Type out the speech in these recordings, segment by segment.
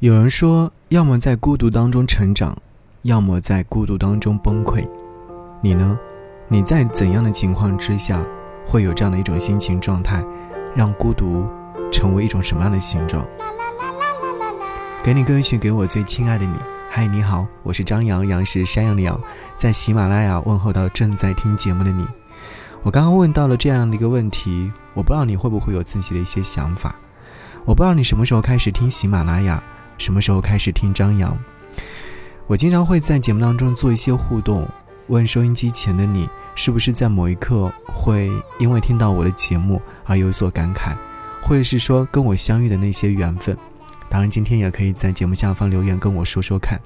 有人说，要么在孤独当中成长，要么在孤独当中崩溃。你呢？你在怎样的情况之下，会有这样的一种心情状态，让孤独成为一种什么样的形状？给你歌曲，给我最亲爱的你。嗨，你好，我是张扬，杨是山羊的羊，在喜马拉雅问候到正在听节目的你。我刚刚问到了这样的一个问题，我不知道你会不会有自己的一些想法。我不知道你什么时候开始听喜马拉雅。什么时候开始听张扬？我经常会在节目当中做一些互动，问收音机前的你，是不是在某一刻会因为听到我的节目而有所感慨，或者是说跟我相遇的那些缘分？当然，今天也可以在节目下方留言跟我说说看。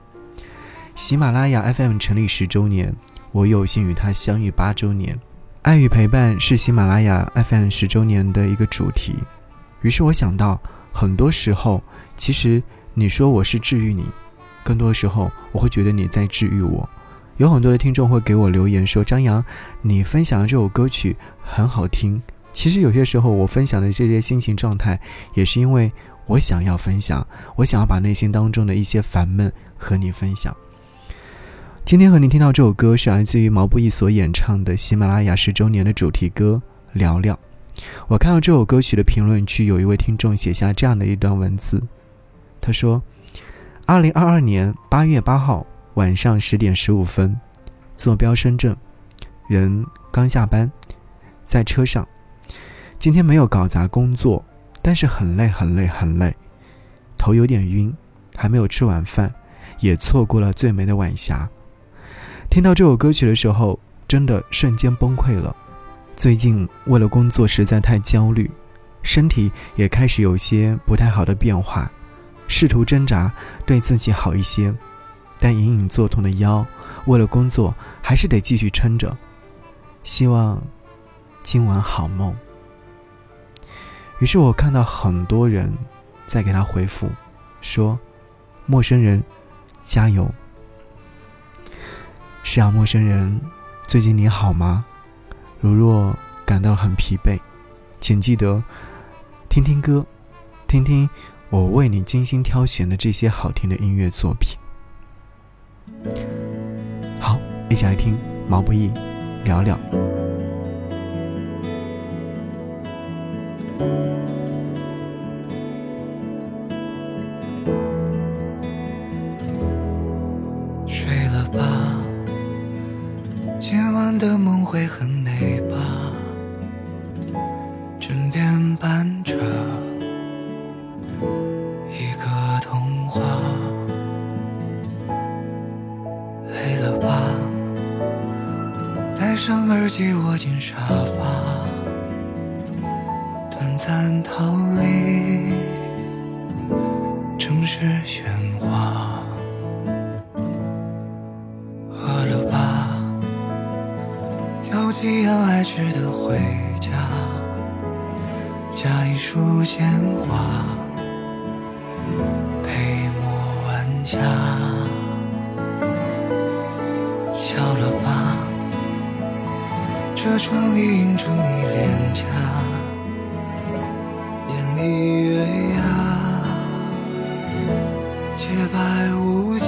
喜马拉雅 FM 成立十周年，我有幸与他相遇八周年，爱与陪伴是喜马拉雅 FM 十周年的一个主题。于是我想到，很多时候其实。你说我是治愈你，更多的时候我会觉得你在治愈我。有很多的听众会给我留言说：“张扬，你分享的这首歌曲很好听。”其实有些时候我分享的这些心情状态，也是因为我想要分享，我想要把内心当中的一些烦闷和你分享。今天和你听到这首歌是来自于毛不易所演唱的喜马拉雅十周年的主题歌《聊聊》。我看到这首歌曲的评论区，有一位听众写下这样的一段文字。他说：“二零二二年八月八号晚上十点十五分，坐标深圳，人刚下班，在车上。今天没有搞砸工作，但是很累很累很累，头有点晕，还没有吃晚饭，也错过了最美的晚霞。听到这首歌曲的时候，真的瞬间崩溃了。最近为了工作实在太焦虑，身体也开始有些不太好的变化。”试图挣扎，对自己好一些，但隐隐作痛的腰，为了工作还是得继续撑着。希望今晚好梦。于是我看到很多人在给他回复，说：“陌生人，加油。”是啊，陌生人，最近你好吗？如若感到很疲惫，请记得听听歌，听听。我为你精心挑选的这些好听的音乐作品，好，一起来听毛不易聊聊。睡了吧，今晚的梦会很美吧，枕边伴戴。上耳机，窝进沙发，短暂逃离城市喧哗。饿了吧？挑几样爱吃的回家，加一束鲜花，陪我晚霞。车窗里映出你脸颊，眼里月牙，洁白无瑕。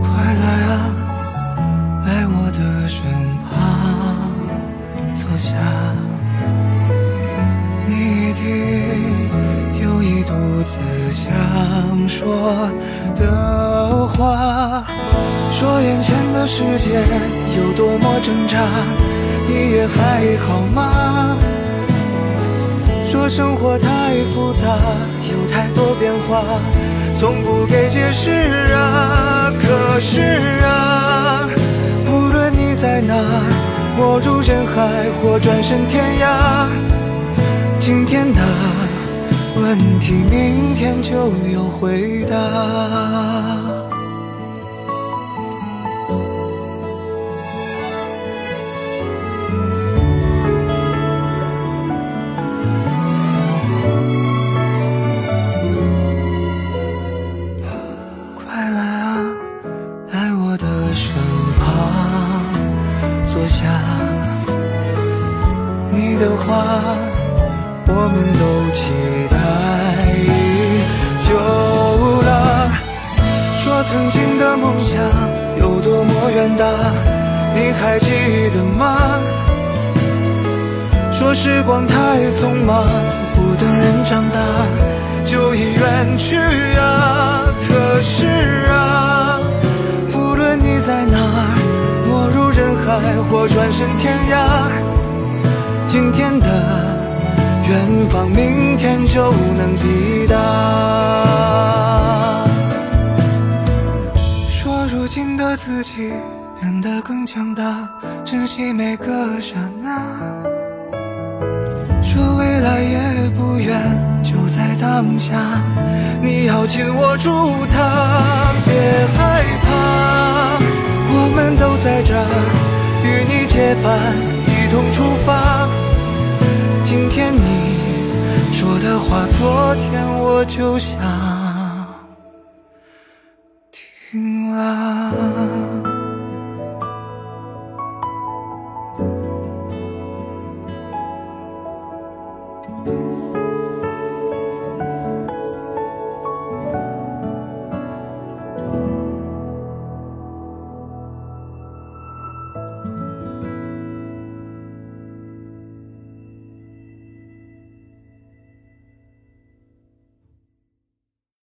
快来啊，来我的身旁坐下，你一定有一肚子想说的话。说眼前的世界有多么挣扎，你也还好吗？说生活太复杂，有太多变化，从不给解释啊。可是啊，无论你在哪，没入人海或转身天涯，今天的问题，明天就有回答。你的话，我们都期待已久了。说曾经的梦想有多么远大，你还记得吗？说时光太匆忙，不等人长大就已远去啊。可是啊，无论你在哪，没入人海或转身天涯。今天的远方，明天就能抵达。说如今的自己变得更强大，珍惜每个刹那。说未来也不远，就在当下。你要紧握住它，别害怕，我们都在这儿，与你结伴，一同出发。话，昨天我就想听了。